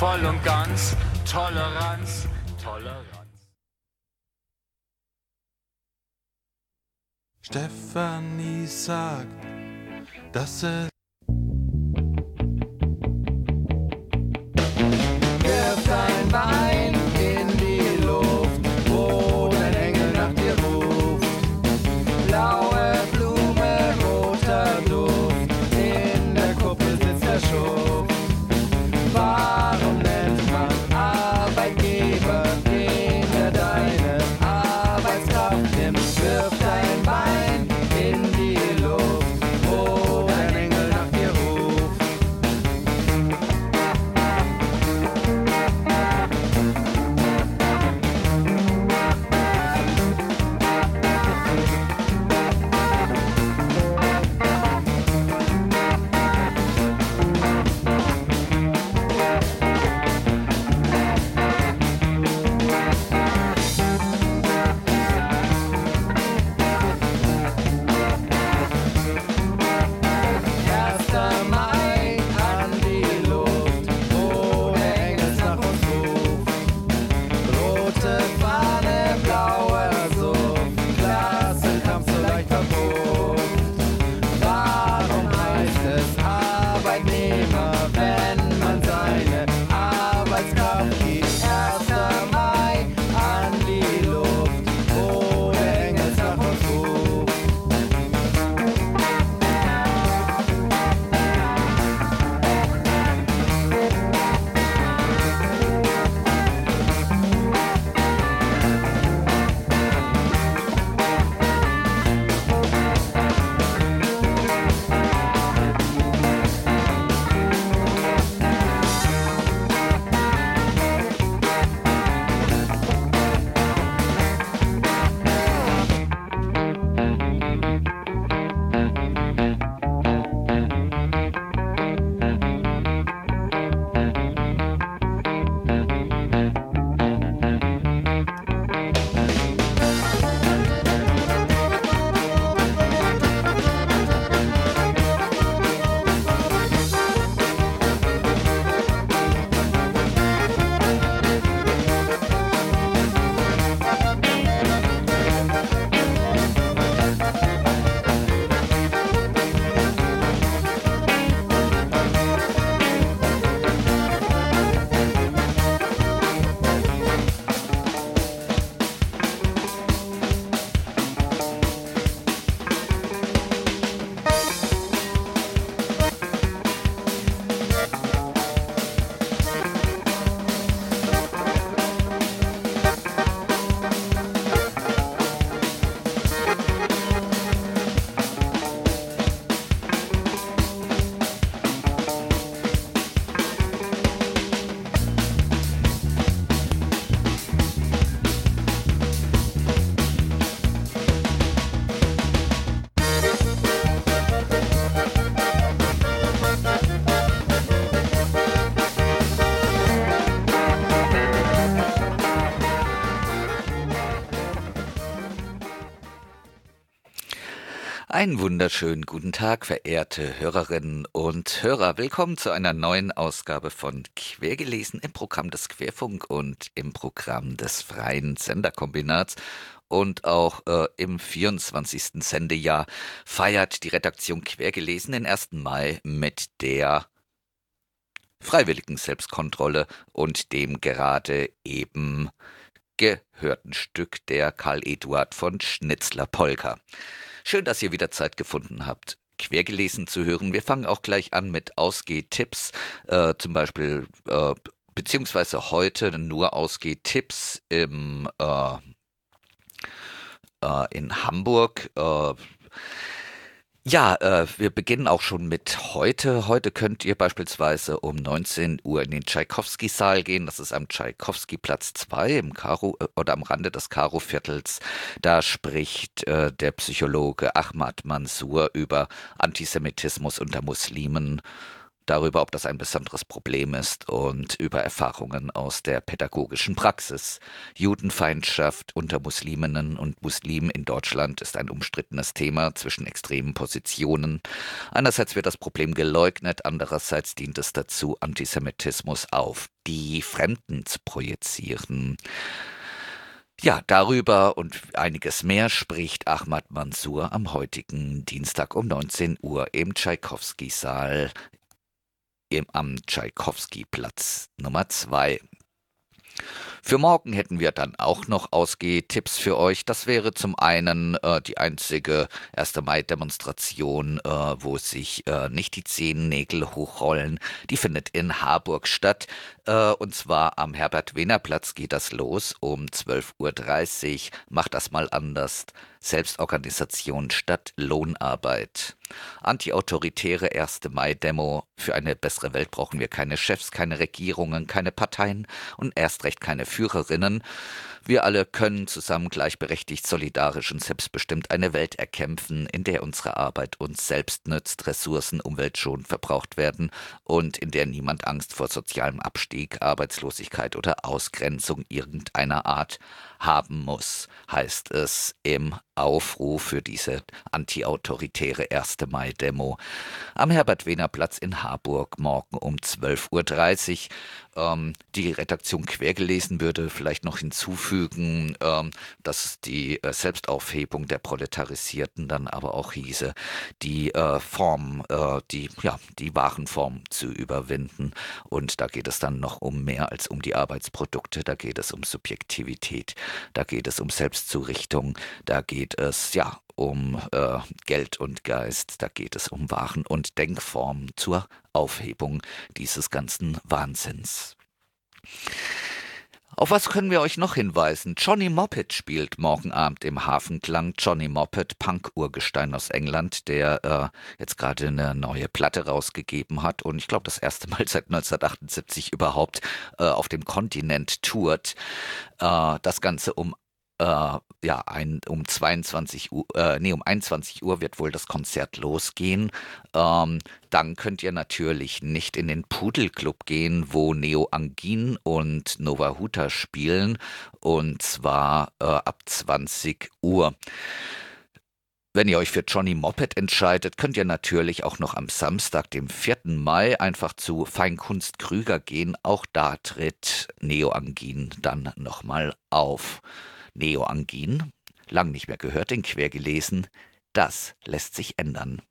voll und ganz, Toleranz, Toleranz. Stefanie sagt, dass es Einen wunderschönen guten Tag, verehrte Hörerinnen und Hörer. Willkommen zu einer neuen Ausgabe von Quergelesen im Programm des Querfunk und im Programm des Freien Senderkombinats. Und auch äh, im 24. Sendejahr feiert die Redaktion Quergelesen den 1. Mai mit der freiwilligen Selbstkontrolle und dem gerade eben gehörten Stück der Karl Eduard von Schnitzler Polka. Schön, dass ihr wieder Zeit gefunden habt, quergelesen zu hören. Wir fangen auch gleich an mit Ausgehtipps, äh, zum Beispiel, äh, beziehungsweise heute nur Ausgehtipps im, äh, äh, in Hamburg. Ja, äh, wir beginnen auch schon mit heute. Heute könnt ihr beispielsweise um 19 Uhr in den Tschaikowski-Saal gehen. Das ist am Tschaikowski-Platz 2 im Karo äh, oder am Rande des Karo-Viertels. Da spricht äh, der Psychologe Ahmad Mansour über Antisemitismus unter Muslimen darüber, ob das ein besonderes Problem ist und über Erfahrungen aus der pädagogischen Praxis. Judenfeindschaft unter Musliminnen und Muslimen in Deutschland ist ein umstrittenes Thema zwischen extremen Positionen. Einerseits wird das Problem geleugnet, andererseits dient es dazu, Antisemitismus auf die Fremden zu projizieren. Ja, darüber und einiges mehr spricht Ahmad Mansour am heutigen Dienstag um 19 Uhr im Tschaikowski-Saal im, am Tschaikowski-Platz Nummer 2. Für morgen hätten wir dann auch noch Ausgehtipps für euch. Das wäre zum einen äh, die einzige 1. Mai-Demonstration, äh, wo sich äh, nicht die Zehennägel hochrollen. Die findet in Harburg statt. Äh, und zwar am Herbert-Wehner-Platz geht das los um 12.30 Uhr. Macht das mal anders. Selbstorganisation statt Lohnarbeit. Antiautoritäre 1. Mai-Demo. Für eine bessere Welt brauchen wir keine Chefs, keine Regierungen, keine Parteien und erst recht keine Führerinnen. Wir alle können zusammen gleichberechtigt, solidarisch und selbstbestimmt eine Welt erkämpfen, in der unsere Arbeit uns selbst nützt, Ressourcen umweltschonend verbraucht werden und in der niemand Angst vor sozialem Abstieg, Arbeitslosigkeit oder Ausgrenzung irgendeiner Art haben muss, heißt es im Aufruf für diese antiautoritäre 1. Mai-Demo am Herbert-Wehner-Platz in Harburg morgen um 12.30 Uhr. Ähm, die Redaktion quergelesen würde vielleicht noch hinzufügen, ähm, dass die äh, Selbstaufhebung der Proletarisierten dann aber auch hieße, die äh, Form, äh, die, ja, die Warenform zu überwinden. Und da geht es dann noch um mehr als um die Arbeitsprodukte, da geht es um Subjektivität, da geht es um Selbstzurichtung, da geht es ja um äh, Geld und Geist, da geht es um Waren und Denkformen zur Aufhebung dieses ganzen Wahnsinns. Auf was können wir euch noch hinweisen? Johnny Moppet spielt morgen Abend im Hafenklang. Johnny Moppet, Punk-Urgestein aus England, der äh, jetzt gerade eine neue Platte rausgegeben hat und ich glaube das erste Mal seit 1978 überhaupt äh, auf dem Kontinent tourt. Äh, das Ganze um äh, ja, ein, um 22 Uhr, äh, nee, um 21 Uhr wird wohl das Konzert losgehen. Ähm, dann könnt ihr natürlich nicht in den Pudelclub gehen, wo Neo Angin und Nova Huta spielen, und zwar äh, ab 20 Uhr. Wenn ihr euch für Johnny Moped entscheidet, könnt ihr natürlich auch noch am Samstag, dem 4. Mai, einfach zu Feinkunst Krüger gehen. Auch da tritt Neo Angin dann nochmal auf. Neoangin, lang nicht mehr gehört, den quer gelesen, das lässt sich ändern.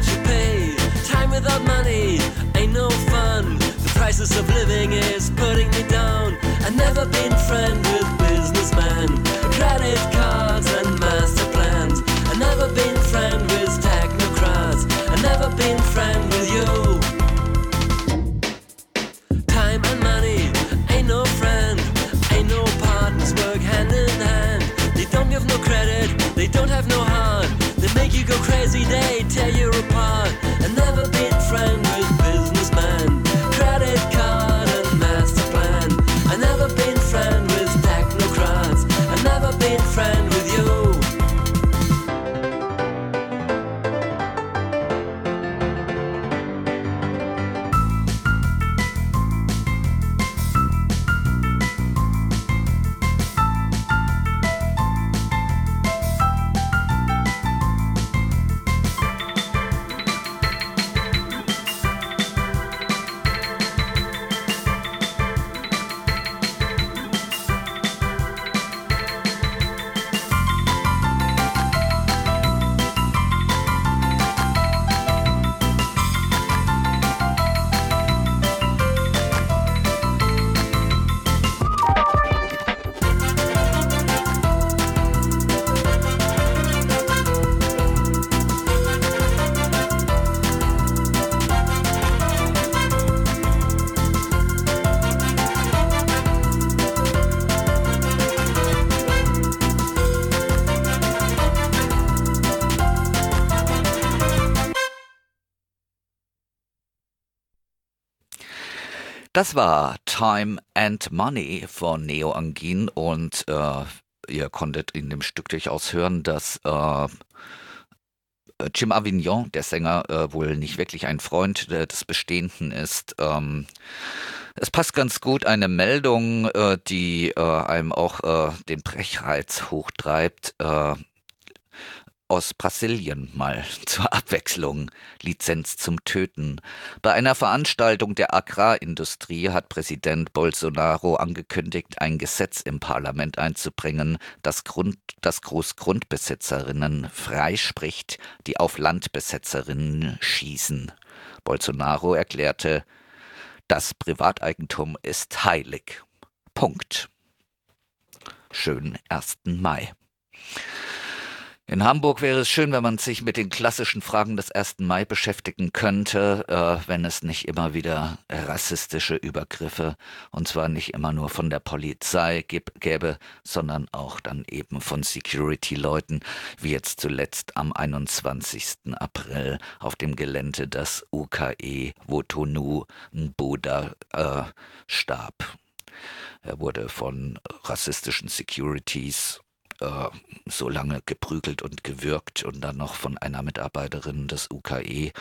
Money to pay. Time without money ain't no fun. The prices of living is putting me down. I've never been friend with Das war Time and Money von Neo Angin und äh, ihr konntet in dem Stück durchaus hören, dass äh, Jim Avignon, der Sänger, äh, wohl nicht wirklich ein Freund äh, des Bestehenden ist. Ähm, es passt ganz gut eine Meldung, äh, die äh, einem auch äh, den Brechreiz hochtreibt. Aus Brasilien mal zur Abwechslung Lizenz zum Töten. Bei einer Veranstaltung der Agrarindustrie hat Präsident Bolsonaro angekündigt, ein Gesetz im Parlament einzubringen, das, Grund, das Großgrundbesitzerinnen freispricht, die auf Landbesetzerinnen schießen. Bolsonaro erklärte, das Privateigentum ist heilig. Punkt. Schönen 1. Mai. In Hamburg wäre es schön, wenn man sich mit den klassischen Fragen des 1. Mai beschäftigen könnte, äh, wenn es nicht immer wieder rassistische Übergriffe, und zwar nicht immer nur von der Polizei gäbe, sondern auch dann eben von Security-Leuten, wie jetzt zuletzt am 21. April auf dem Gelände des UKE, wo Tonu Buddha äh, starb. Er wurde von rassistischen Securities äh, so lange geprügelt und gewürgt und dann noch von einer Mitarbeiterin des UKE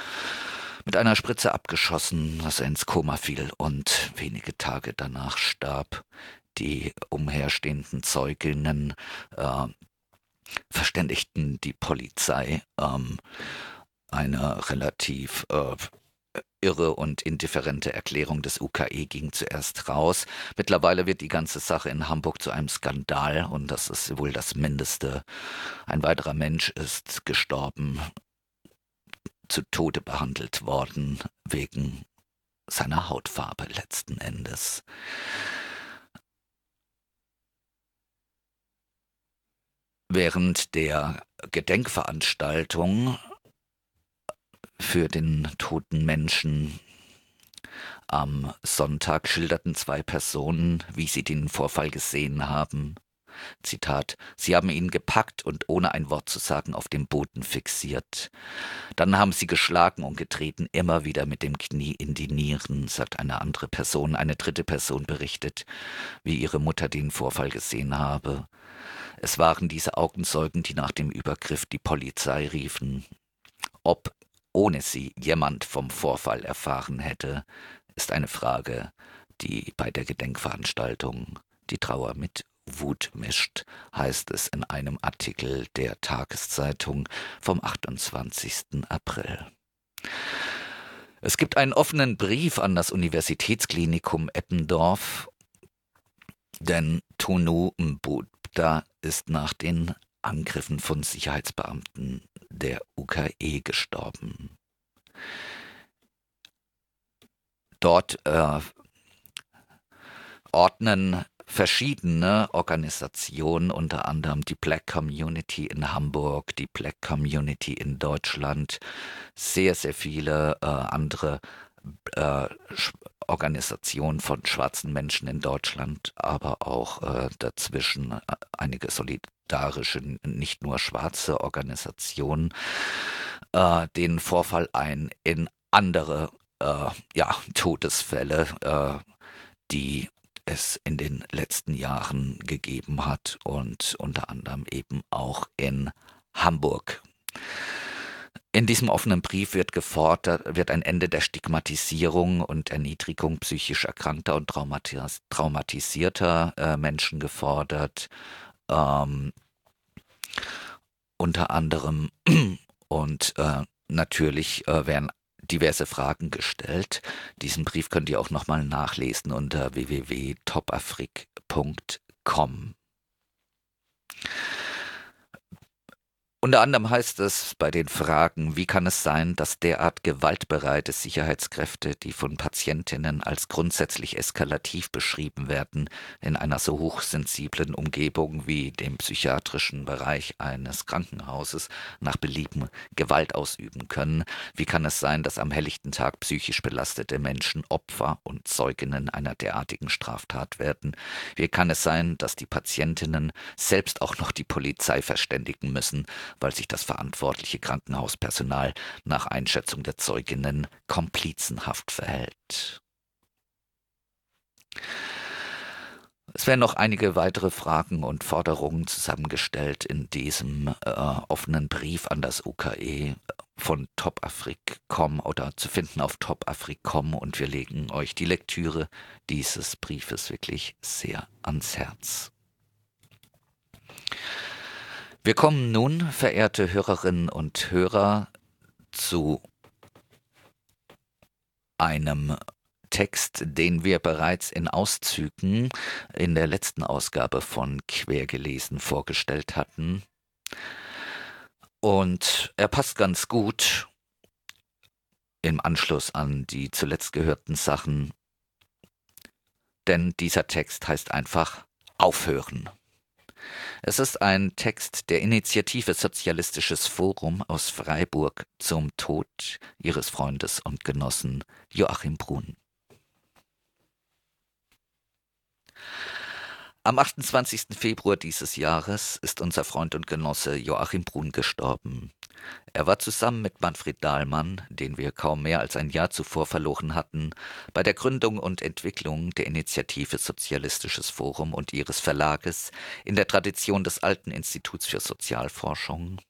mit einer Spritze abgeschossen, dass er ins Koma fiel und wenige Tage danach starb. Die umherstehenden Zeuginnen äh, verständigten die Polizei, ähm, eine relativ äh, irre und indifferente Erklärung des UKE ging zuerst raus. Mittlerweile wird die ganze Sache in Hamburg zu einem Skandal und das ist wohl das Mindeste. Ein weiterer Mensch ist gestorben, zu Tode behandelt worden wegen seiner Hautfarbe letzten Endes. Während der Gedenkveranstaltung für den toten Menschen. Am Sonntag schilderten zwei Personen, wie sie den Vorfall gesehen haben. Zitat, Sie haben ihn gepackt und ohne ein Wort zu sagen auf dem Boden fixiert. Dann haben Sie geschlagen und getreten, immer wieder mit dem Knie in die Nieren, sagt eine andere Person. Eine dritte Person berichtet, wie ihre Mutter den Vorfall gesehen habe. Es waren diese Augenzeugen, die nach dem Übergriff die Polizei riefen. Ob ohne sie jemand vom Vorfall erfahren hätte, ist eine Frage, die bei der Gedenkveranstaltung die Trauer mit Wut mischt, heißt es in einem Artikel der Tageszeitung vom 28. April. Es gibt einen offenen Brief an das Universitätsklinikum Eppendorf, denn Tonu Mbutta ist nach den Angriffen von Sicherheitsbeamten der UKE gestorben. Dort äh, ordnen verschiedene Organisationen, unter anderem die Black Community in Hamburg, die Black Community in Deutschland, sehr, sehr viele äh, andere äh, Organisationen von schwarzen Menschen in Deutschland, aber auch äh, dazwischen äh, einige solidarische, nicht nur schwarze Organisationen, äh, den Vorfall ein in andere äh, ja, Todesfälle, äh, die es in den letzten Jahren gegeben hat und unter anderem eben auch in Hamburg. In diesem offenen Brief wird gefordert, wird ein Ende der Stigmatisierung und Erniedrigung psychisch erkrankter und traumatis traumatisierter äh, Menschen gefordert. Ähm, unter anderem und äh, natürlich äh, werden diverse Fragen gestellt. Diesen Brief könnt ihr auch nochmal nachlesen unter www.topafrik.com. Unter anderem heißt es bei den Fragen, wie kann es sein, dass derart gewaltbereite Sicherheitskräfte, die von Patientinnen als grundsätzlich eskalativ beschrieben werden, in einer so hochsensiblen Umgebung wie dem psychiatrischen Bereich eines Krankenhauses nach Belieben Gewalt ausüben können? Wie kann es sein, dass am helllichten Tag psychisch belastete Menschen Opfer und Zeuginnen einer derartigen Straftat werden? Wie kann es sein, dass die Patientinnen selbst auch noch die Polizei verständigen müssen, weil sich das verantwortliche Krankenhauspersonal nach Einschätzung der Zeuginnen komplizenhaft verhält. Es werden noch einige weitere Fragen und Forderungen zusammengestellt in diesem äh, offenen Brief an das UKE von topafrik.com oder zu finden auf topafrik.com und wir legen euch die Lektüre dieses Briefes wirklich sehr ans Herz. Wir kommen nun, verehrte Hörerinnen und Hörer, zu einem Text, den wir bereits in Auszügen in der letzten Ausgabe von Quergelesen vorgestellt hatten. Und er passt ganz gut im Anschluss an die zuletzt gehörten Sachen, denn dieser Text heißt einfach Aufhören. Es ist ein Text der Initiative Sozialistisches Forum aus Freiburg zum Tod ihres Freundes und Genossen Joachim Brun. Am 28. Februar dieses Jahres ist unser Freund und Genosse Joachim Brun gestorben. Er war zusammen mit Manfred Dahlmann, den wir kaum mehr als ein Jahr zuvor verloren hatten, bei der Gründung und Entwicklung der Initiative Sozialistisches Forum und ihres Verlages in der Tradition des alten Instituts für Sozialforschung.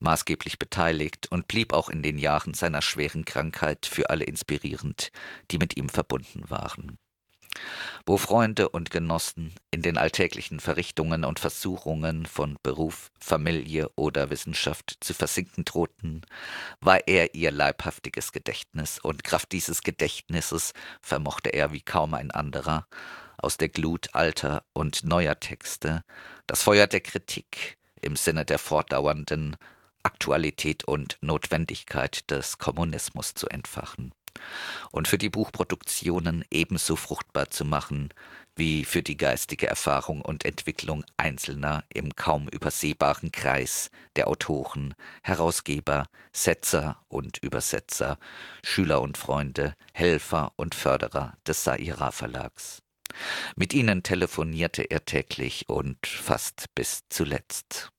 Maßgeblich beteiligt und blieb auch in den Jahren seiner schweren Krankheit für alle inspirierend, die mit ihm verbunden waren wo Freunde und Genossen in den alltäglichen Verrichtungen und Versuchungen von Beruf, Familie oder Wissenschaft zu versinken drohten, war er ihr leibhaftiges Gedächtnis, und Kraft dieses Gedächtnisses vermochte er wie kaum ein anderer, aus der Glut alter und neuer Texte das Feuer der Kritik im Sinne der fortdauernden Aktualität und Notwendigkeit des Kommunismus zu entfachen und für die Buchproduktionen ebenso fruchtbar zu machen wie für die geistige Erfahrung und Entwicklung Einzelner im kaum übersehbaren Kreis der Autoren, Herausgeber, Setzer und Übersetzer, Schüler und Freunde, Helfer und Förderer des Saira Verlags. Mit ihnen telefonierte er täglich und fast bis zuletzt.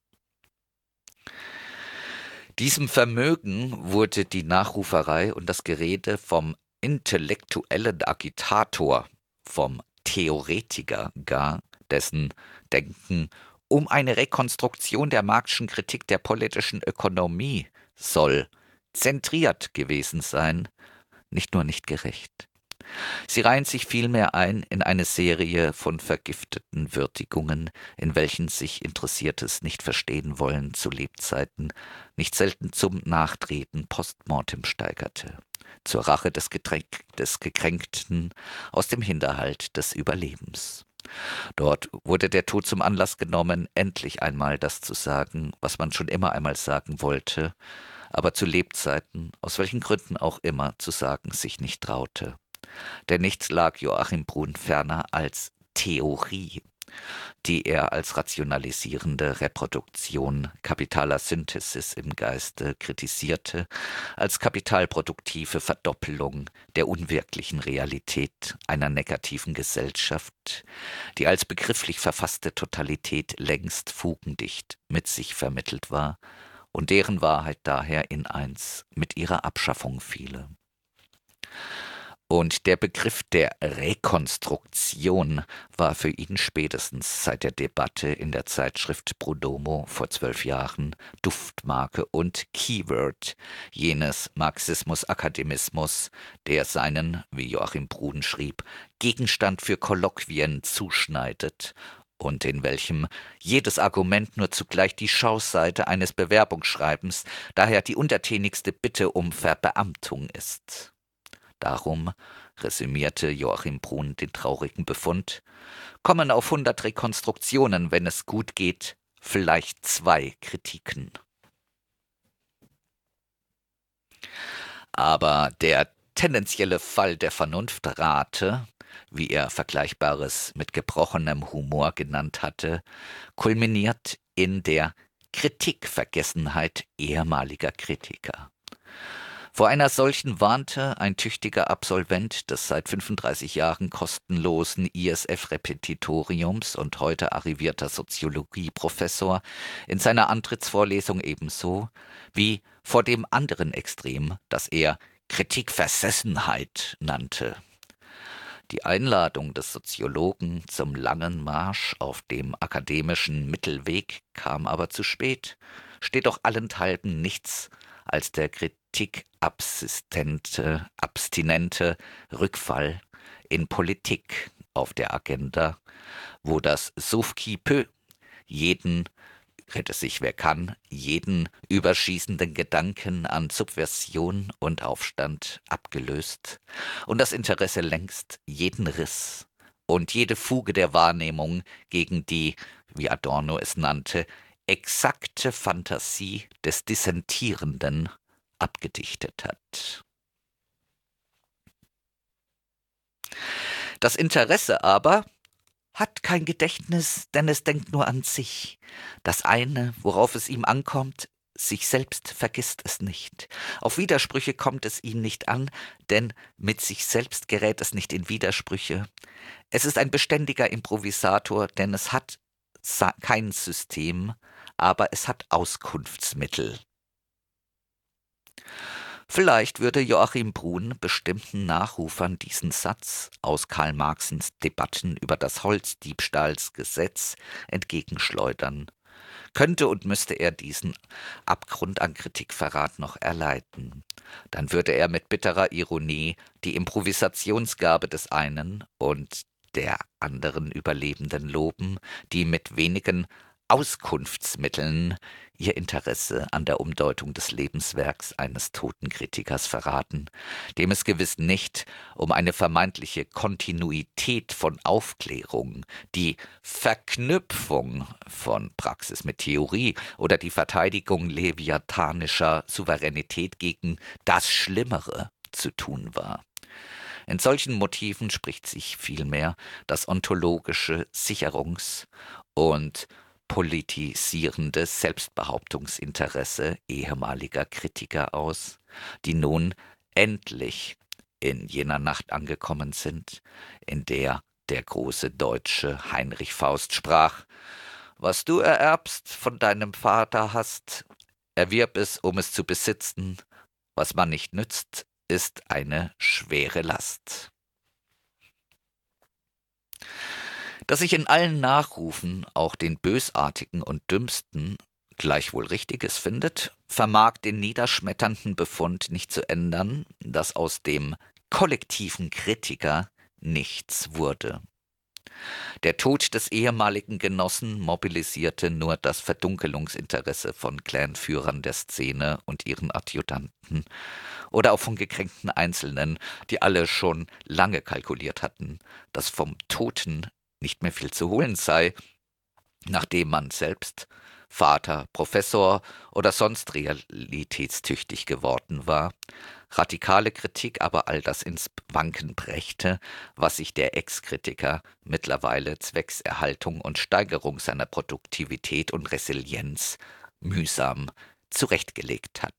Diesem Vermögen wurde die Nachruferei und das Gerede vom intellektuellen Agitator, vom Theoretiker gar, dessen Denken um eine Rekonstruktion der Marxischen Kritik der politischen Ökonomie soll zentriert gewesen sein, nicht nur nicht gerecht. Sie reihen sich vielmehr ein in eine Serie von vergifteten Würdigungen, in welchen sich Interessiertes nicht verstehen wollen zu Lebzeiten nicht selten zum Nachtreten postmortem steigerte, zur Rache des, Getränk des Gekränkten aus dem Hinterhalt des Überlebens. Dort wurde der Tod zum Anlass genommen, endlich einmal das zu sagen, was man schon immer einmal sagen wollte, aber zu Lebzeiten, aus welchen Gründen auch immer, zu sagen sich nicht traute. Denn nichts lag Joachim Brun ferner als Theorie, die er als rationalisierende Reproduktion kapitaler Synthesis im Geiste kritisierte, als kapitalproduktive Verdoppelung der unwirklichen Realität einer negativen Gesellschaft, die als begrifflich verfasste Totalität längst fugendicht mit sich vermittelt war und deren Wahrheit daher in eins mit ihrer Abschaffung fiele. Und der Begriff der Rekonstruktion war für ihn spätestens seit der Debatte in der Zeitschrift Prodomo vor zwölf Jahren Duftmarke und Keyword jenes Marxismus-Akademismus, der seinen, wie Joachim Bruden schrieb, Gegenstand für Kolloquien zuschneidet und in welchem jedes Argument nur zugleich die Schauseite eines Bewerbungsschreibens, daher die untertänigste Bitte um Verbeamtung ist. Darum, resümierte Joachim Brun den traurigen Befund, kommen auf hundert Rekonstruktionen, wenn es gut geht, vielleicht zwei Kritiken. Aber der tendenzielle Fall der Vernunftrate, wie er Vergleichbares mit gebrochenem Humor genannt hatte, kulminiert in der Kritikvergessenheit ehemaliger Kritiker. Vor einer solchen warnte ein tüchtiger Absolvent des seit 35 Jahren kostenlosen ISF-Repetitoriums und heute arrivierter Soziologieprofessor in seiner Antrittsvorlesung ebenso wie vor dem anderen Extrem, das er Kritikversessenheit nannte. Die Einladung des Soziologen zum langen Marsch auf dem akademischen Mittelweg kam aber zu spät, steht doch allenthalben nichts als der Kritik absistente, abstinente Rückfall in Politik auf der Agenda, wo das Sauf qui peut jeden rette sich wer kann, jeden überschießenden Gedanken an Subversion und Aufstand abgelöst und das Interesse längst jeden Riss und jede Fuge der Wahrnehmung gegen die, wie Adorno es nannte, exakte Fantasie des Dissentierenden abgedichtet hat. Das Interesse aber hat kein Gedächtnis, denn es denkt nur an sich. Das eine, worauf es ihm ankommt, sich selbst vergisst es nicht. Auf Widersprüche kommt es ihm nicht an, denn mit sich selbst gerät es nicht in Widersprüche. Es ist ein beständiger Improvisator, denn es hat kein System, aber es hat Auskunftsmittel. Vielleicht würde Joachim Brun bestimmten Nachrufern diesen Satz aus Karl Marxens Debatten über das Holzdiebstahlsgesetz entgegenschleudern. Könnte und müsste er diesen Abgrund an Kritikverrat noch erleiden. Dann würde er mit bitterer Ironie die Improvisationsgabe des einen und der anderen Überlebenden loben, die mit wenigen Auskunftsmitteln ihr Interesse an der Umdeutung des Lebenswerks eines toten Kritikers verraten, dem es gewiss nicht um eine vermeintliche Kontinuität von Aufklärung, die Verknüpfung von Praxis mit Theorie oder die Verteidigung leviathanischer Souveränität gegen das Schlimmere zu tun war. In solchen Motiven spricht sich vielmehr das ontologische Sicherungs- und politisierende Selbstbehauptungsinteresse ehemaliger Kritiker aus, die nun endlich in jener Nacht angekommen sind, in der der große Deutsche Heinrich Faust sprach Was du ererbst von deinem Vater hast, erwirb es, um es zu besitzen, was man nicht nützt, ist eine schwere Last. Dass ich in allen Nachrufen auch den Bösartigen und Dümmsten gleichwohl Richtiges findet, vermag den niederschmetternden Befund nicht zu ändern, dass aus dem kollektiven Kritiker nichts wurde. Der Tod des ehemaligen Genossen mobilisierte nur das Verdunkelungsinteresse von Clanführern der Szene und ihren Adjutanten oder auch von gekränkten Einzelnen, die alle schon lange kalkuliert hatten, dass vom Toten nicht mehr viel zu holen sei, nachdem man selbst Vater, Professor oder sonst realitätstüchtig geworden war, radikale Kritik aber all das ins Wanken brächte, was sich der Ex-Kritiker mittlerweile zwecks Erhaltung und Steigerung seiner Produktivität und Resilienz mühsam zurechtgelegt hat.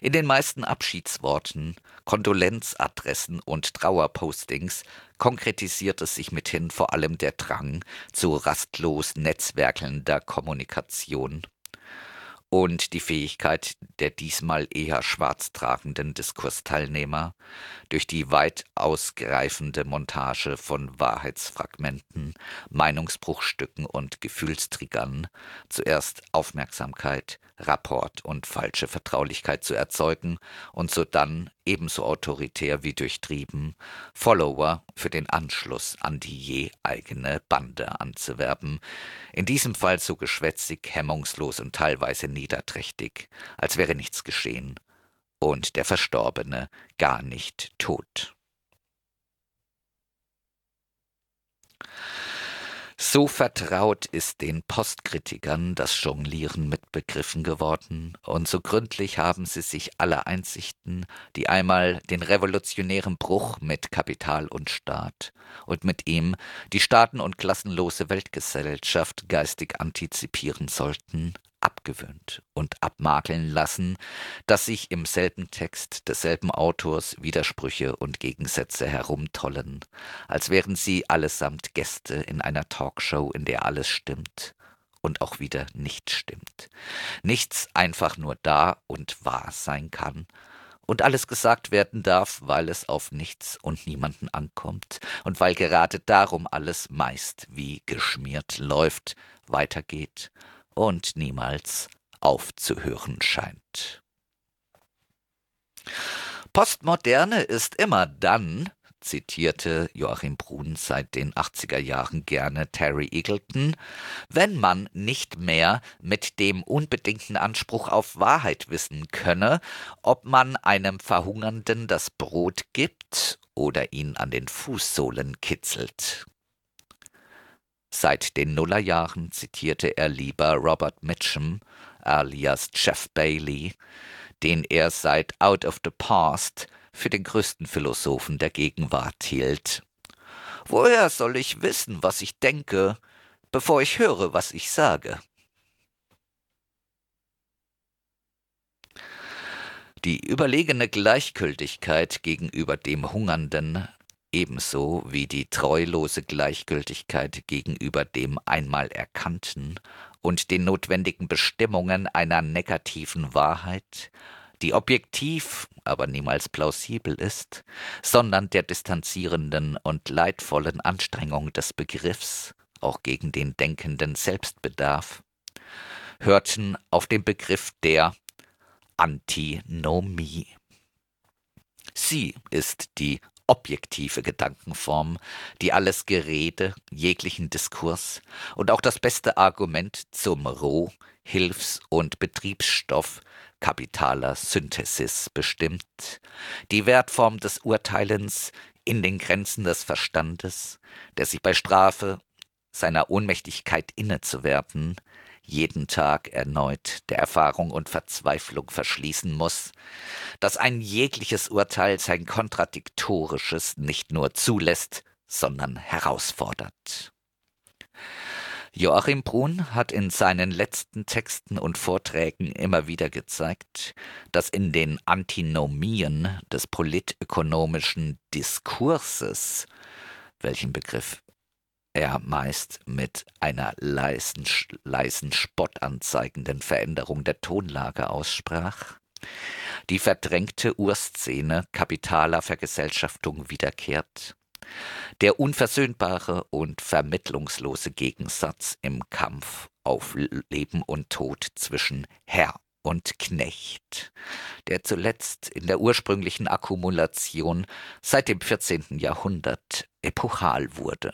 In den meisten Abschiedsworten, Kondolenzadressen und Trauerpostings konkretisiert es sich mithin vor allem der Drang zu rastlos netzwerkelnder Kommunikation. Und die Fähigkeit der diesmal eher schwarz tragenden Diskursteilnehmer, durch die weit ausgreifende Montage von Wahrheitsfragmenten, Meinungsbruchstücken und Gefühlstriggern zuerst Aufmerksamkeit, Rapport und falsche Vertraulichkeit zu erzeugen und sodann ebenso autoritär wie durchtrieben Follower für den Anschluss an die je eigene Bande anzuwerben, in diesem Fall so geschwätzig, hemmungslos und teilweise niederträchtig, als wäre nichts geschehen und der Verstorbene gar nicht tot. So vertraut ist den Postkritikern das Jonglieren mit Begriffen geworden, und so gründlich haben sie sich alle Einsichten, die einmal den revolutionären Bruch mit Kapital und Staat und mit ihm die staaten- und klassenlose Weltgesellschaft geistig antizipieren sollten, abgewöhnt und abmakeln lassen, dass sich im selben Text desselben Autors Widersprüche und Gegensätze herumtollen, als wären sie allesamt Gäste in einer Talkshow, in der alles stimmt und auch wieder nicht stimmt. Nichts einfach nur da und wahr sein kann und alles gesagt werden darf, weil es auf nichts und niemanden ankommt und weil gerade darum alles meist wie geschmiert läuft, weitergeht und niemals aufzuhören scheint. Postmoderne ist immer dann, zitierte Joachim Brun seit den 80er Jahren gerne Terry Eagleton, wenn man nicht mehr mit dem unbedingten Anspruch auf Wahrheit wissen könne, ob man einem Verhungernden das Brot gibt oder ihn an den Fußsohlen kitzelt. Seit den Nullerjahren zitierte er lieber Robert Mitchum alias Jeff Bailey, den er seit Out of the Past für den größten Philosophen der Gegenwart hielt. Woher soll ich wissen, was ich denke, bevor ich höre, was ich sage? Die überlegene Gleichgültigkeit gegenüber dem Hungernden ebenso wie die treulose Gleichgültigkeit gegenüber dem einmal Erkannten und den notwendigen Bestimmungen einer negativen Wahrheit die objektiv, aber niemals plausibel ist, sondern der distanzierenden und leidvollen Anstrengung des Begriffs, auch gegen den denkenden Selbstbedarf, hörten auf den Begriff der Antinomie. Sie ist die objektive Gedankenform, die alles Gerede, jeglichen Diskurs und auch das beste Argument zum Roh-, Hilfs- und Betriebsstoff kapitaler Synthesis bestimmt, die Wertform des Urteilens in den Grenzen des Verstandes, der sich bei Strafe seiner Ohnmächtigkeit innezuwerten, jeden Tag erneut der Erfahrung und Verzweiflung verschließen muss, dass ein jegliches Urteil sein kontradiktorisches nicht nur zulässt, sondern herausfordert. Joachim Brun hat in seinen letzten Texten und Vorträgen immer wieder gezeigt, dass in den Antinomien des politökonomischen Diskurses, welchen Begriff er meist mit einer leisen, leisen Spott Veränderung der Tonlage aussprach, die verdrängte Urszene kapitaler Vergesellschaftung wiederkehrt der unversöhnbare und vermittlungslose Gegensatz im Kampf auf Leben und Tod zwischen Herr und Knecht, der zuletzt in der ursprünglichen Akkumulation seit dem 14. Jahrhundert epochal wurde.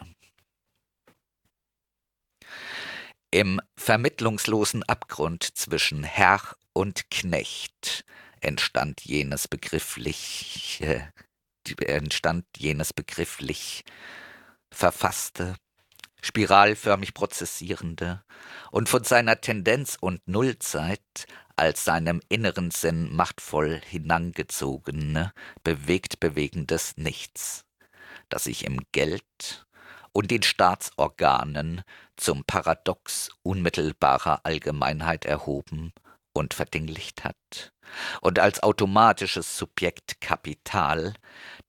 Im vermittlungslosen Abgrund zwischen Herr und Knecht entstand jenes begriffliche entstand jenes begrifflich verfasste, spiralförmig prozessierende und von seiner Tendenz und Nullzeit als seinem inneren Sinn machtvoll hinangezogene, bewegt bewegendes Nichts, das sich im Geld und den Staatsorganen zum Paradox unmittelbarer Allgemeinheit erhoben und verdinglicht hat und als automatisches Subjekt Kapital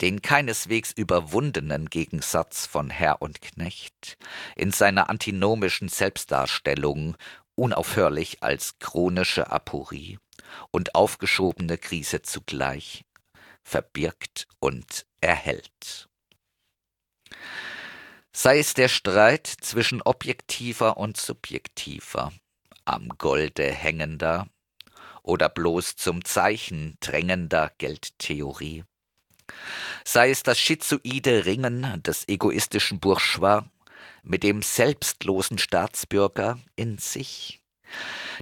den keineswegs überwundenen Gegensatz von Herr und Knecht in seiner antinomischen Selbstdarstellung unaufhörlich als chronische Aporie und aufgeschobene Krise zugleich verbirgt und erhält. Sei es der Streit zwischen objektiver und subjektiver, am Golde hängender oder bloß zum Zeichen drängender Geldtheorie. Sei es das schizoide Ringen des egoistischen Bourgeois mit dem selbstlosen Staatsbürger in sich.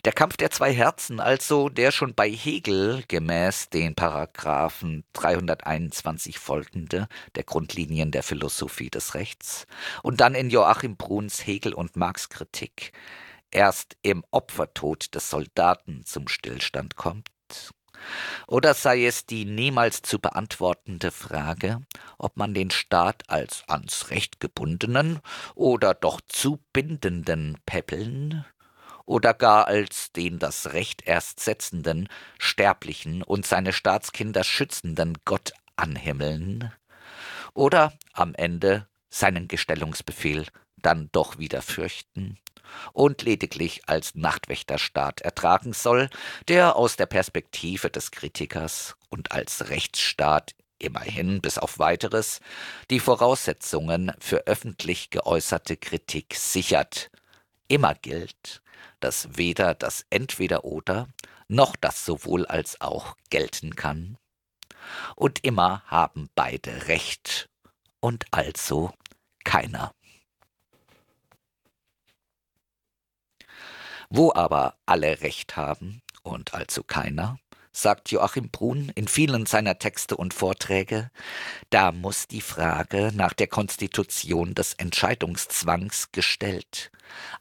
Der Kampf der zwei Herzen, also der schon bei Hegel gemäß den Paragraphen 321 folgende der Grundlinien der Philosophie des Rechts und dann in Joachim Bruns Hegel und Marx Kritik erst im Opfertod des Soldaten zum Stillstand kommt? Oder sei es die niemals zu beantwortende Frage, ob man den Staat als ans Recht gebundenen oder doch zu bindenden Peppeln oder gar als den das Recht erst setzenden, sterblichen und seine Staatskinder schützenden Gott anhimmeln, oder am Ende seinen Gestellungsbefehl dann doch wieder fürchten und lediglich als Nachtwächterstaat ertragen soll, der aus der Perspektive des Kritikers und als Rechtsstaat immerhin bis auf weiteres die Voraussetzungen für öffentlich geäußerte Kritik sichert. Immer gilt, dass weder das Entweder-Oder noch das sowohl als auch gelten kann. Und immer haben beide Recht und also keiner. Wo aber alle Recht haben und also keiner, sagt Joachim Brun in vielen seiner Texte und Vorträge, da muss die Frage nach der Konstitution des Entscheidungszwangs gestellt,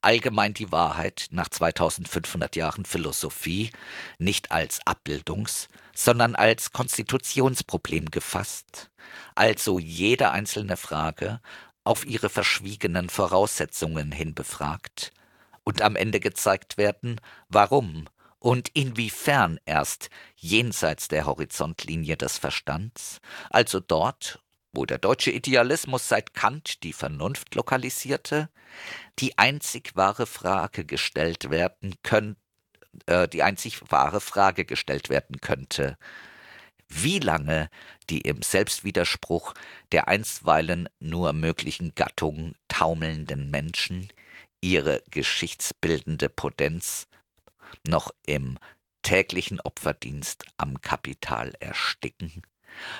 allgemein die Wahrheit nach 2500 Jahren Philosophie nicht als Abbildungs-, sondern als Konstitutionsproblem gefasst, also jede einzelne Frage auf ihre verschwiegenen Voraussetzungen hin befragt und am Ende gezeigt werden, warum und inwiefern erst jenseits der Horizontlinie des Verstands, also dort, wo der deutsche Idealismus seit Kant die Vernunft lokalisierte, die einzig wahre Frage gestellt werden können, äh, die einzig wahre Frage gestellt werden könnte. Wie lange die im Selbstwiderspruch der einstweilen nur möglichen Gattung taumelnden Menschen ihre geschichtsbildende Potenz noch im täglichen Opferdienst am Kapital ersticken,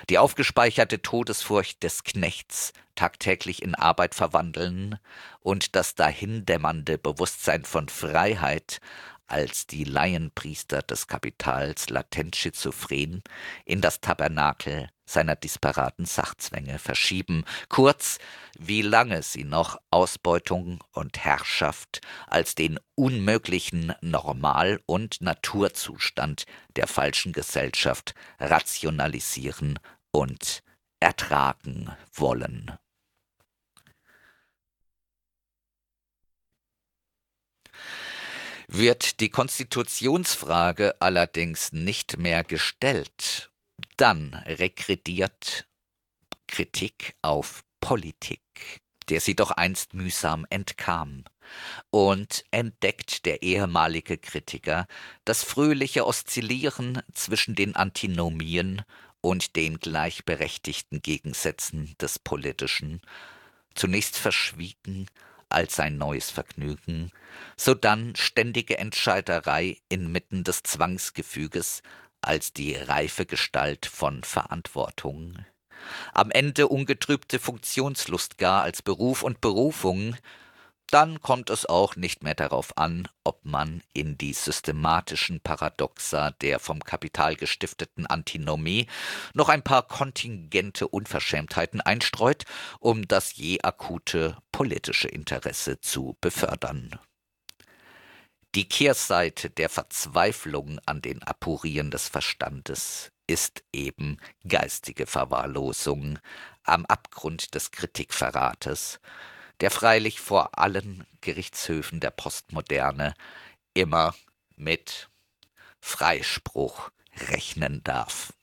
die aufgespeicherte Todesfurcht des Knechts tagtäglich in Arbeit verwandeln und das dahindämmernde Bewusstsein von Freiheit als die Laienpriester des Kapitals latent schizophren in das Tabernakel seiner disparaten Sachzwänge verschieben, kurz, wie lange sie noch Ausbeutung und Herrschaft als den unmöglichen Normal- und Naturzustand der falschen Gesellschaft rationalisieren und ertragen wollen. Wird die Konstitutionsfrage allerdings nicht mehr gestellt, dann rekrediert Kritik auf Politik, der sie doch einst mühsam entkam, und entdeckt der ehemalige Kritiker das fröhliche Oszillieren zwischen den Antinomien und den gleichberechtigten Gegensätzen des Politischen, zunächst verschwiegen, als ein neues Vergnügen, sodann ständige Entscheiderei inmitten des Zwangsgefüges als die reife Gestalt von Verantwortung. Am Ende ungetrübte Funktionslust gar als Beruf und Berufung, dann kommt es auch nicht mehr darauf an, ob man in die systematischen Paradoxa der vom Kapital gestifteten Antinomie noch ein paar kontingente Unverschämtheiten einstreut, um das je akute politische Interesse zu befördern. Die Kehrseite der Verzweiflung an den Apurien des Verstandes ist eben geistige Verwahrlosung am Abgrund des Kritikverrates, der freilich vor allen Gerichtshöfen der Postmoderne immer mit Freispruch rechnen darf.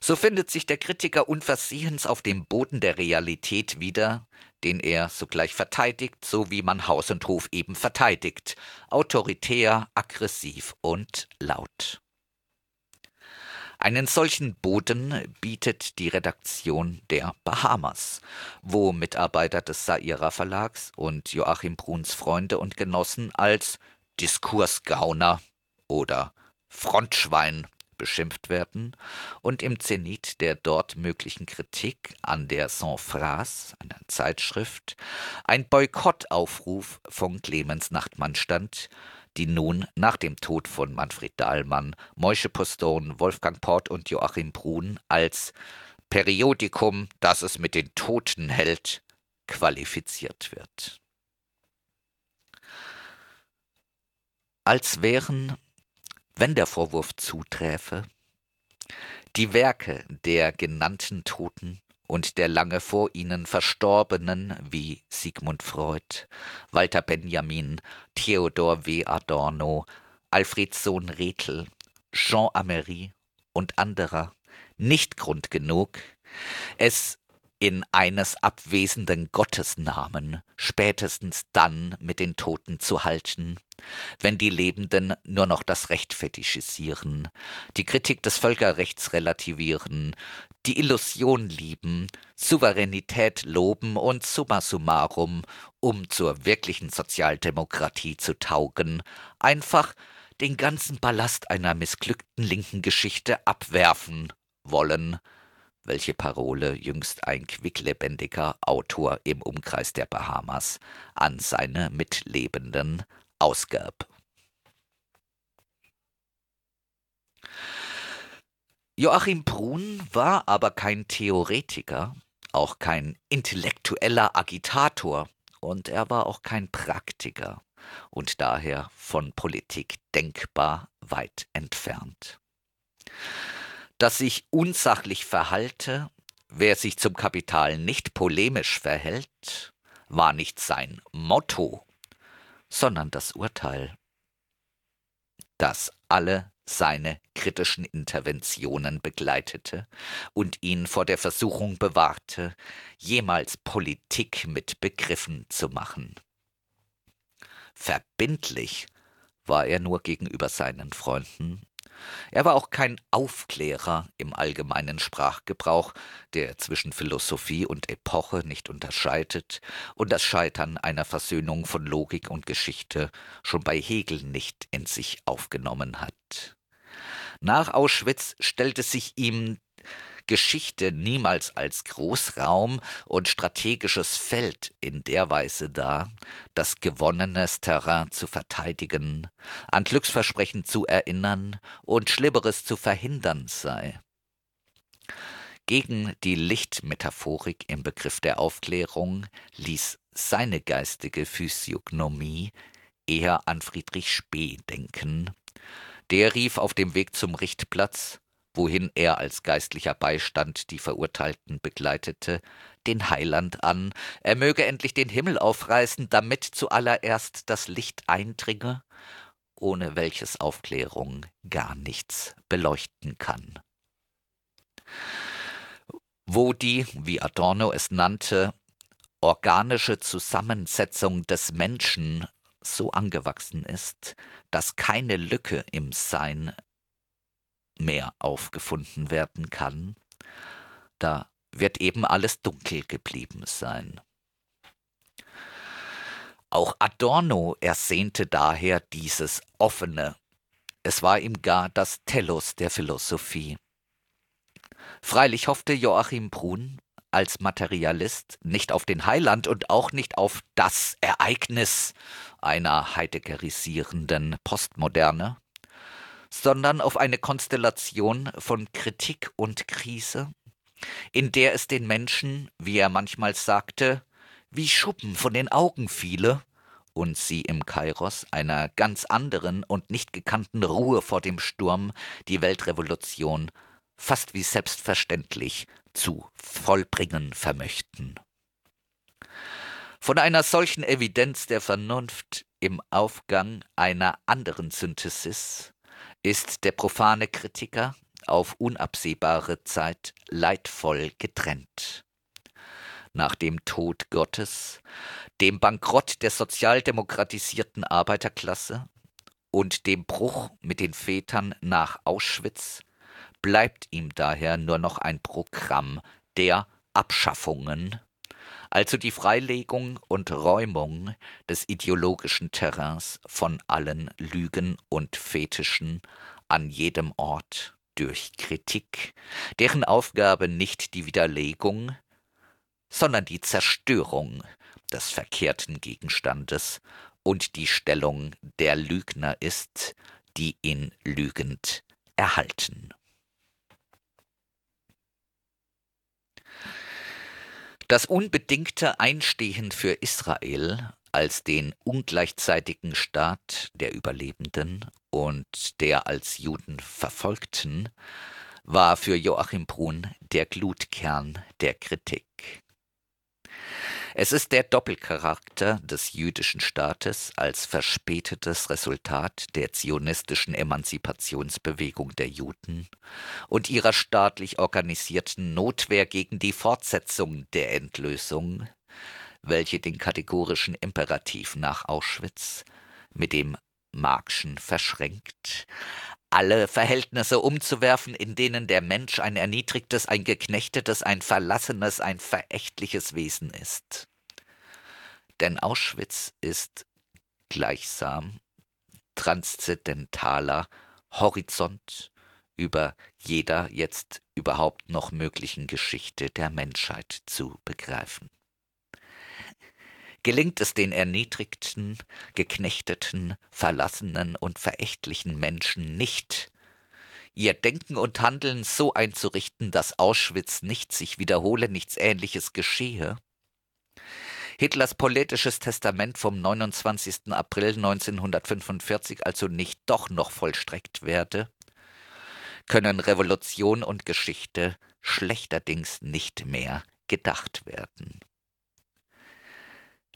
So findet sich der Kritiker unversehens auf dem Boden der Realität wieder, den er sogleich verteidigt, so wie man Haus und Hof eben verteidigt, autoritär, aggressiv und laut. Einen solchen Boden bietet die Redaktion der Bahamas, wo Mitarbeiter des Saira Verlags und Joachim Bruns Freunde und Genossen als Diskursgauner oder Frontschwein beschimpft werden und im Zenit der dort möglichen Kritik an der Sans Phrase, einer Zeitschrift, ein Boykottaufruf von Clemens Nachtmann stand, die nun nach dem Tod von Manfred Dahlmann, Moische Poston, Wolfgang Port und Joachim Brun als Periodikum, das es mit den Toten hält, qualifiziert wird. Als wären, wenn der Vorwurf zuträfe, die Werke der genannten Toten und der lange vor ihnen Verstorbenen wie Sigmund Freud, Walter Benjamin, Theodor W. Adorno, Alfred Sohn Rethel, Jean Amery und anderer nicht Grund genug, es in eines abwesenden Gottesnamen spätestens dann mit den Toten zu halten, wenn die Lebenden nur noch das Recht fetischisieren, die Kritik des Völkerrechts relativieren, die Illusion lieben, Souveränität loben und summa summarum, um zur wirklichen Sozialdemokratie zu taugen, einfach den ganzen Ballast einer missglückten linken Geschichte abwerfen wollen, welche Parole jüngst ein quicklebendiger Autor im Umkreis der Bahamas an seine Mitlebenden ausgab. Joachim Brun war aber kein Theoretiker, auch kein intellektueller Agitator und er war auch kein Praktiker und daher von Politik denkbar weit entfernt das sich unsachlich verhalte, wer sich zum Kapital nicht polemisch verhält, war nicht sein Motto, sondern das Urteil, das alle seine kritischen Interventionen begleitete und ihn vor der Versuchung bewahrte, jemals Politik mit Begriffen zu machen. Verbindlich war er nur gegenüber seinen Freunden er war auch kein Aufklärer im allgemeinen Sprachgebrauch, der zwischen Philosophie und Epoche nicht unterscheidet und das Scheitern einer Versöhnung von Logik und Geschichte schon bei Hegel nicht in sich aufgenommen hat. Nach Auschwitz stellte sich ihm Geschichte niemals als Großraum und strategisches Feld in der Weise dar, das gewonnenes Terrain zu verteidigen, an Glücksversprechen zu erinnern und Schlimmeres zu verhindern sei. Gegen die Lichtmetaphorik im Begriff der Aufklärung ließ seine geistige Physiognomie eher an Friedrich Spee denken. Der rief auf dem Weg zum Richtplatz wohin er als geistlicher Beistand die Verurteilten begleitete, den Heiland an, er möge endlich den Himmel aufreißen, damit zuallererst das Licht eindringe, ohne welches Aufklärung gar nichts beleuchten kann. Wo die, wie Adorno es nannte, organische Zusammensetzung des Menschen so angewachsen ist, dass keine Lücke im Sein mehr aufgefunden werden kann, da wird eben alles dunkel geblieben sein. Auch Adorno ersehnte daher dieses Offene. Es war ihm gar das Tellus der Philosophie. Freilich hoffte Joachim Brun als Materialist nicht auf den Heiland und auch nicht auf das Ereignis einer heideggerisierenden Postmoderne, sondern auf eine Konstellation von Kritik und Krise, in der es den Menschen, wie er manchmal sagte, wie Schuppen von den Augen fiele und sie im Kairos einer ganz anderen und nicht gekannten Ruhe vor dem Sturm die Weltrevolution fast wie selbstverständlich zu vollbringen vermöchten. Von einer solchen Evidenz der Vernunft im Aufgang einer anderen Synthesis ist der profane Kritiker auf unabsehbare Zeit leidvoll getrennt. Nach dem Tod Gottes, dem Bankrott der sozialdemokratisierten Arbeiterklasse und dem Bruch mit den Vätern nach Auschwitz bleibt ihm daher nur noch ein Programm der Abschaffungen also die Freilegung und Räumung des ideologischen Terrains von allen Lügen und Fetischen an jedem Ort durch Kritik, deren Aufgabe nicht die Widerlegung, sondern die Zerstörung des verkehrten Gegenstandes und die Stellung der Lügner ist, die ihn lügend erhalten. Das unbedingte Einstehen für Israel als den ungleichzeitigen Staat der Überlebenden und der als Juden Verfolgten war für Joachim Brun der Glutkern der Kritik. Es ist der Doppelcharakter des jüdischen Staates als verspätetes Resultat der zionistischen Emanzipationsbewegung der Juden und ihrer staatlich organisierten Notwehr gegen die Fortsetzung der Endlösung, welche den kategorischen Imperativ nach Auschwitz mit dem Marxschen verschränkt, alle Verhältnisse umzuwerfen, in denen der Mensch ein erniedrigtes, ein geknechtetes, ein verlassenes, ein verächtliches Wesen ist. Denn Auschwitz ist gleichsam transzendentaler Horizont über jeder jetzt überhaupt noch möglichen Geschichte der Menschheit zu begreifen gelingt es den erniedrigten, geknechteten, verlassenen und verächtlichen Menschen nicht, ihr Denken und Handeln so einzurichten, dass Auschwitz nicht sich wiederhole, nichts Ähnliches geschehe. Hitlers politisches Testament vom 29. April 1945 also nicht doch noch vollstreckt werde, können Revolution und Geschichte schlechterdings nicht mehr gedacht werden.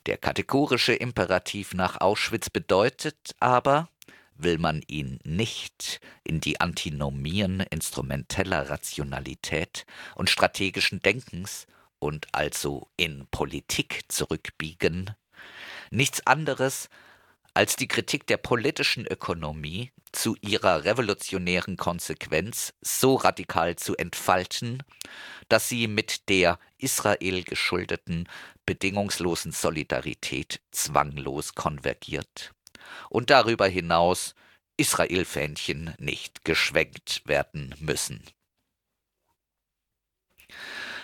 Der kategorische Imperativ nach Auschwitz bedeutet aber, will man ihn nicht in die Antinomien instrumenteller Rationalität und strategischen Denkens und also in Politik zurückbiegen, nichts anderes als die Kritik der politischen Ökonomie zu ihrer revolutionären Konsequenz so radikal zu entfalten, dass sie mit der Israel geschuldeten bedingungslosen Solidarität zwanglos konvergiert und darüber hinaus Israel-Fähnchen nicht geschwenkt werden müssen.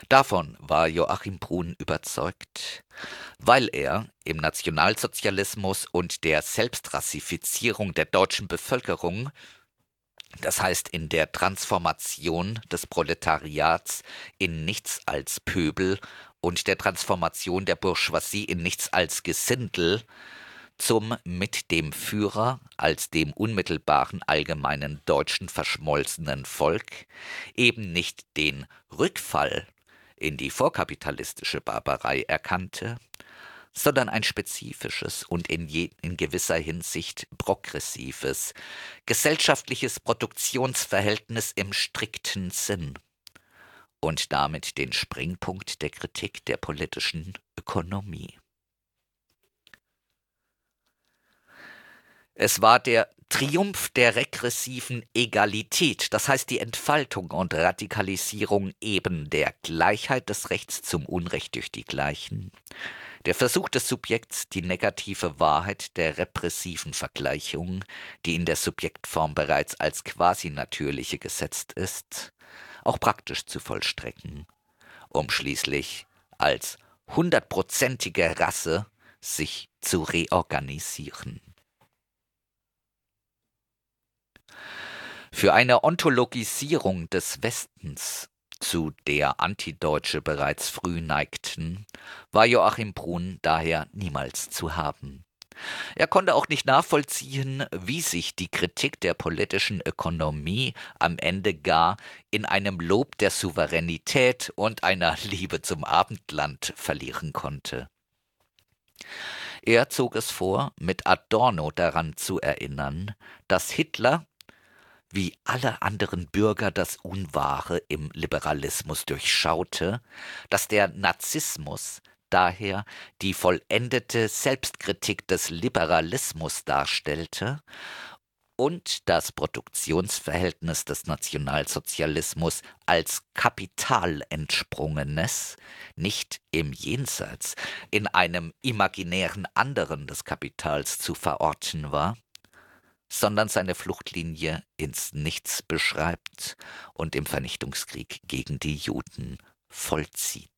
Davon war Joachim Brun überzeugt, weil er im Nationalsozialismus und der Selbstrassifizierung der deutschen Bevölkerung, das heißt in der Transformation des Proletariats in nichts als Pöbel und der Transformation der Bourgeoisie in nichts als Gesindel, zum mit dem Führer als dem unmittelbaren allgemeinen deutschen verschmolzenen Volk eben nicht den Rückfall in die vorkapitalistische Barbarei erkannte, sondern ein spezifisches und in, je, in gewisser Hinsicht progressives gesellschaftliches Produktionsverhältnis im strikten Sinn und damit den Springpunkt der Kritik der politischen Ökonomie. Es war der Triumph der regressiven Egalität, das heißt die Entfaltung und Radikalisierung eben der Gleichheit des Rechts zum Unrecht durch die Gleichen, der Versuch des Subjekts, die negative Wahrheit der repressiven Vergleichung, die in der Subjektform bereits als quasi natürliche gesetzt ist, auch praktisch zu vollstrecken, um schließlich als hundertprozentige Rasse sich zu reorganisieren. Für eine Ontologisierung des Westens, zu der Antideutsche bereits früh neigten, war Joachim Brun daher niemals zu haben. Er konnte auch nicht nachvollziehen, wie sich die Kritik der politischen Ökonomie am Ende gar in einem Lob der Souveränität und einer Liebe zum Abendland verlieren konnte. Er zog es vor, mit Adorno daran zu erinnern, dass Hitler wie alle anderen Bürger das Unwahre im Liberalismus durchschaute, dass der Narzissmus daher die vollendete Selbstkritik des Liberalismus darstellte und das Produktionsverhältnis des Nationalsozialismus als kapitalentsprungenes, nicht im Jenseits, in einem imaginären anderen des Kapitals zu verorten war, sondern seine Fluchtlinie ins Nichts beschreibt und im Vernichtungskrieg gegen die Juden vollzieht.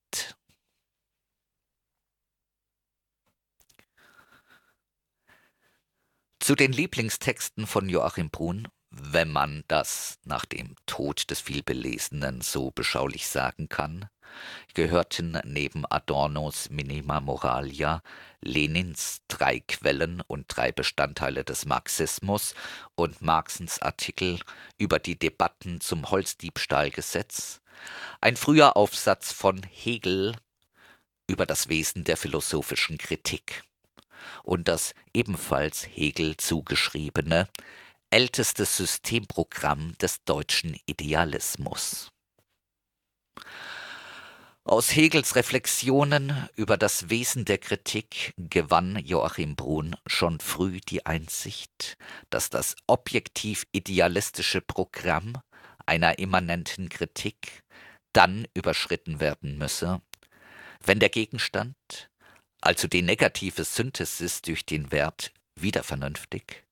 Zu den Lieblingstexten von Joachim Brun, wenn man das nach dem Tod des Vielbelesenen so beschaulich sagen kann, gehörten neben Adornos Minima Moralia Lenins drei Quellen und drei Bestandteile des Marxismus und Marxens Artikel über die Debatten zum Holzdiebstahlgesetz, ein früher Aufsatz von Hegel über das Wesen der philosophischen Kritik und das ebenfalls Hegel zugeschriebene älteste Systemprogramm des deutschen Idealismus. Aus Hegels Reflexionen über das Wesen der Kritik gewann Joachim Brun schon früh die Einsicht, dass das objektiv idealistische Programm einer immanenten Kritik dann überschritten werden müsse, wenn der Gegenstand, also die negative Synthesis durch den Wert, wieder vernünftig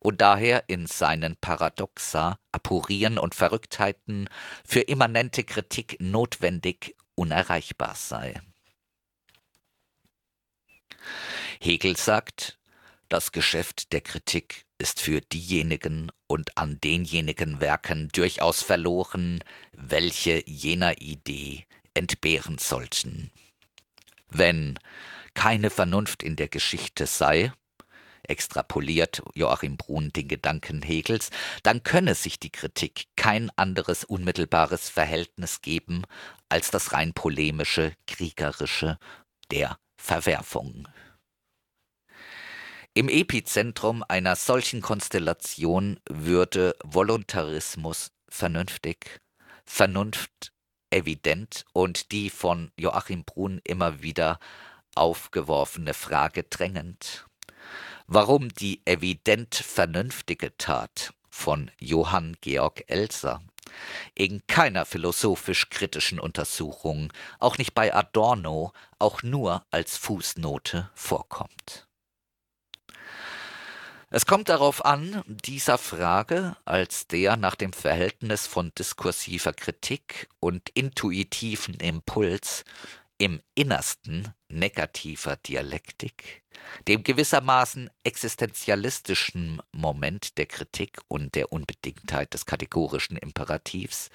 und daher in seinen Paradoxa, Apurien und Verrücktheiten für immanente Kritik notwendig unerreichbar sei. Hegel sagt, das Geschäft der Kritik ist für diejenigen und an denjenigen Werken durchaus verloren, welche jener Idee entbehren sollten. Wenn keine Vernunft in der Geschichte sei, extrapoliert Joachim Brun den Gedanken Hegels, dann könne sich die Kritik kein anderes unmittelbares Verhältnis geben als das rein polemische, kriegerische der Verwerfung. Im Epizentrum einer solchen Konstellation würde Voluntarismus vernünftig, Vernunft evident und die von Joachim Brun immer wieder aufgeworfene Frage drängend warum die evident vernünftige Tat von Johann Georg Elser in keiner philosophisch-kritischen Untersuchung, auch nicht bei Adorno, auch nur als Fußnote vorkommt. Es kommt darauf an, dieser Frage als der nach dem Verhältnis von diskursiver Kritik und intuitiven Impuls im Innersten negativer Dialektik, dem gewissermaßen existenzialistischen Moment der Kritik und der Unbedingtheit des kategorischen Imperativs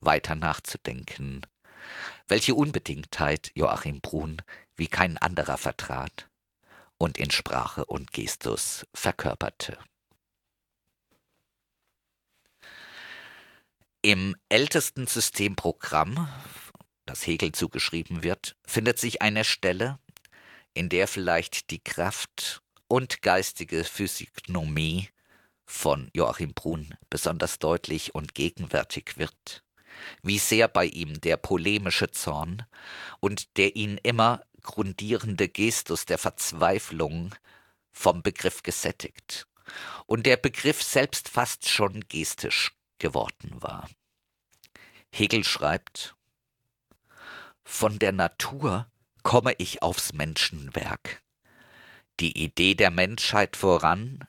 weiter nachzudenken, welche Unbedingtheit Joachim Brun wie kein anderer vertrat und in Sprache und Gestus verkörperte. Im ältesten Systemprogramm das Hegel zugeschrieben wird, findet sich eine Stelle, in der vielleicht die Kraft und geistige Physiognomie von Joachim Brun besonders deutlich und gegenwärtig wird, wie sehr bei ihm der polemische Zorn und der ihn immer grundierende Gestus der Verzweiflung vom Begriff gesättigt und der Begriff selbst fast schon gestisch geworden war. Hegel schreibt, von der Natur komme ich aufs Menschenwerk. Die Idee der Menschheit voran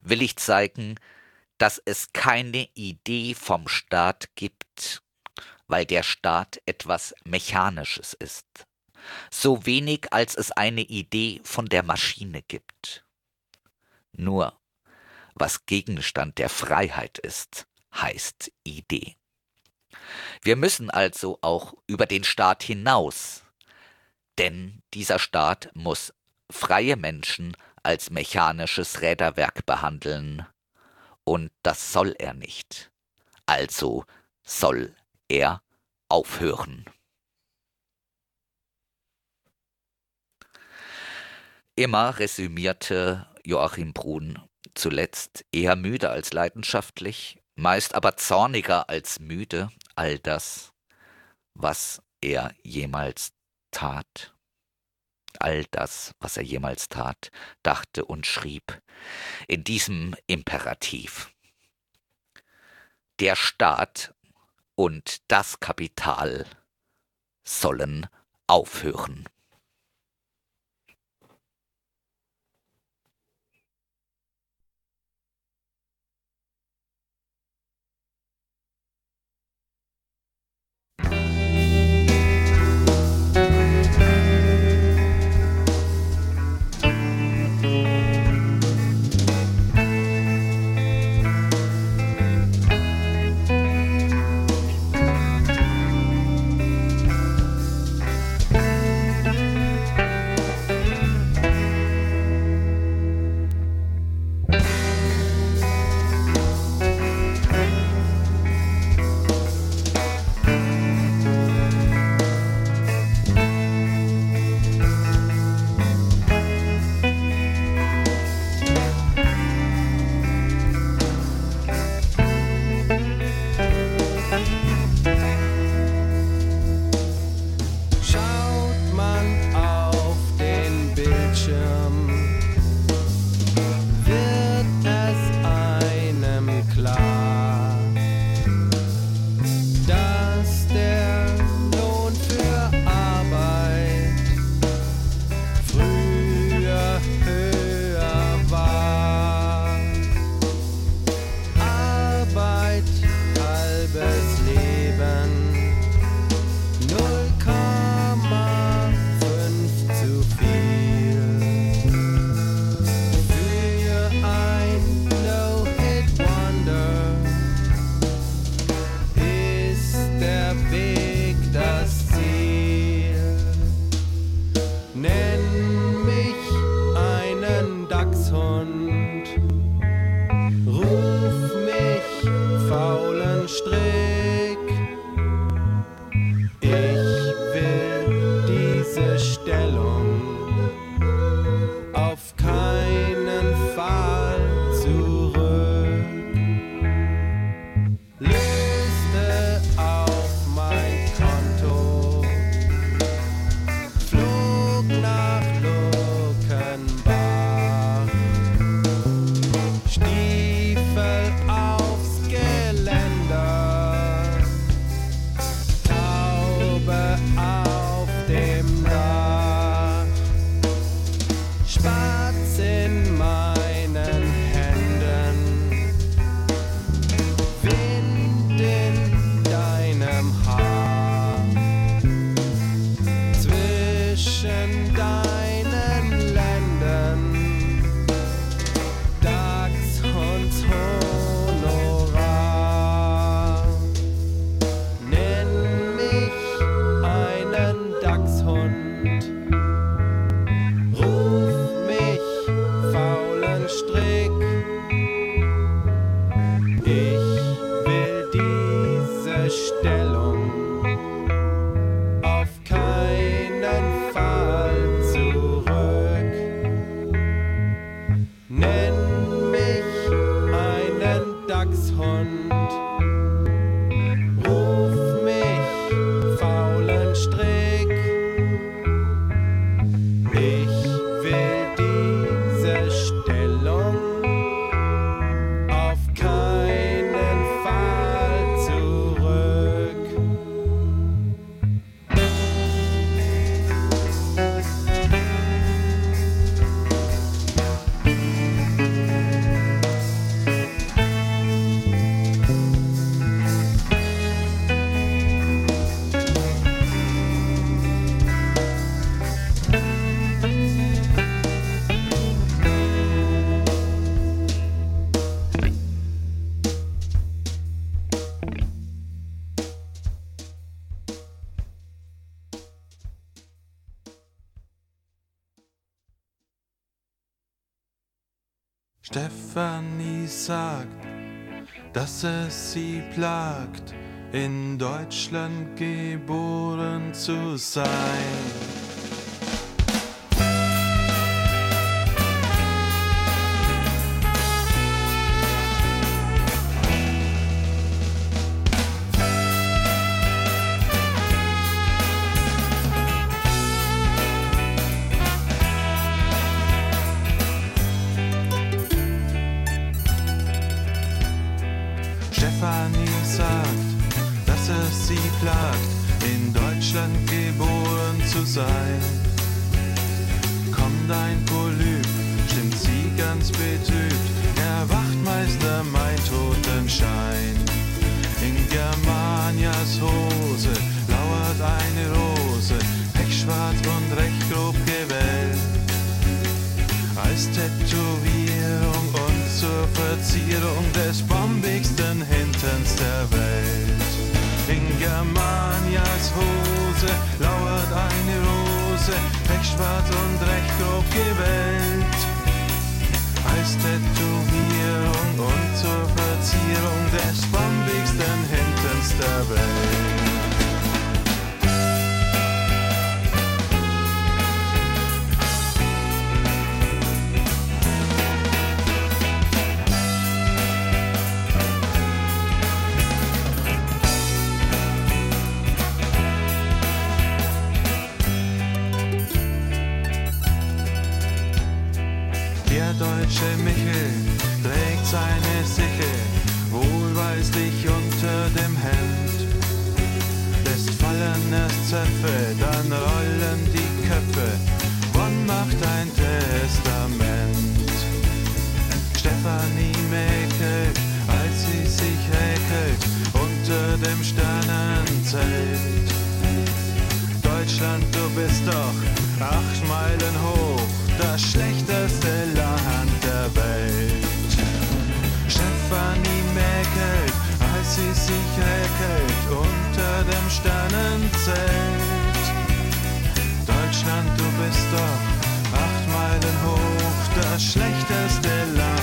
will ich zeigen, dass es keine Idee vom Staat gibt, weil der Staat etwas Mechanisches ist, so wenig als es eine Idee von der Maschine gibt. Nur was Gegenstand der Freiheit ist, heißt Idee. Wir müssen also auch über den Staat hinaus, denn dieser Staat muss freie Menschen als mechanisches Räderwerk behandeln, und das soll er nicht. Also soll er aufhören. Immer resümierte Joachim Brun zuletzt eher müde als leidenschaftlich, meist aber zorniger als müde, all das, was er jemals tat, all das, was er jemals tat, dachte und schrieb, in diesem Imperativ. Der Staat und das Kapital sollen aufhören. fish and die. sie sagt, dass es sie plagt, in Deutschland geboren zu sein. Deutschland, du bist doch acht Meilen hoch, das schlechteste Land der Welt. Stefanie mäkelt, als sie sich häkelt unter dem Sternenzelt. Deutschland, du bist doch acht Meilen hoch, das schlechteste Land.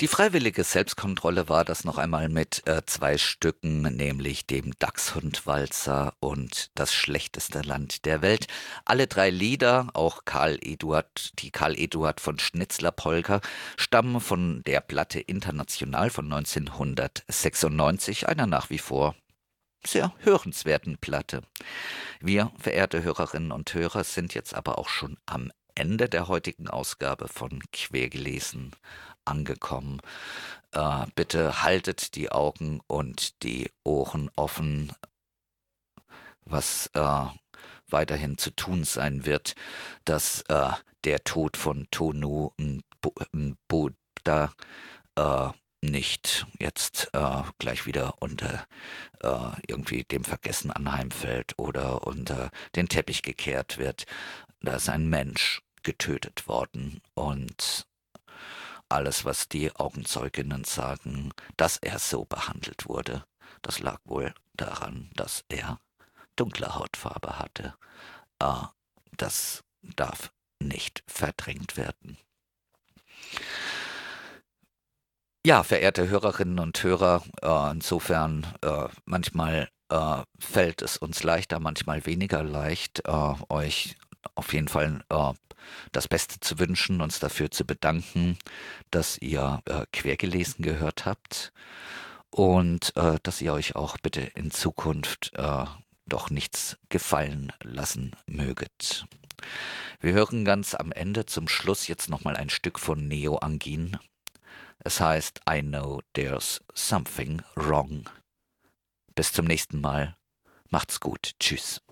Die freiwillige Selbstkontrolle war das noch einmal mit äh, zwei Stücken, nämlich dem Dachshundwalzer und das schlechteste Land der Welt. Alle drei Lieder, auch Karl Eduard, die Karl Eduard von Schnitzler Polka, stammen von der Platte International von 1996, einer nach wie vor sehr hörenswerten Platte. Wir, verehrte Hörerinnen und Hörer, sind jetzt aber auch schon am Ende der heutigen Ausgabe von Quergelesen angekommen. Äh, bitte haltet die Augen und die Ohren offen, was äh, weiterhin zu tun sein wird, dass äh, der Tod von Tonu Buddha äh, nicht jetzt äh, gleich wieder unter äh, irgendwie dem Vergessen anheimfällt oder unter den Teppich gekehrt wird. Da ist ein Mensch getötet worden und alles, was die Augenzeuginnen sagen, dass er so behandelt wurde, das lag wohl daran, dass er dunkle Hautfarbe hatte. Äh, das darf nicht verdrängt werden. Ja, verehrte Hörerinnen und Hörer, äh, insofern äh, manchmal äh, fällt es uns leichter, manchmal weniger leicht, äh, euch auf jeden Fall äh, das Beste zu wünschen, uns dafür zu bedanken, dass ihr äh, quergelesen gehört habt und äh, dass ihr euch auch bitte in Zukunft äh, doch nichts gefallen lassen möget. Wir hören ganz am Ende zum Schluss jetzt nochmal ein Stück von Neo Angin. Es heißt I know there's something wrong. Bis zum nächsten Mal. Macht's gut. Tschüss.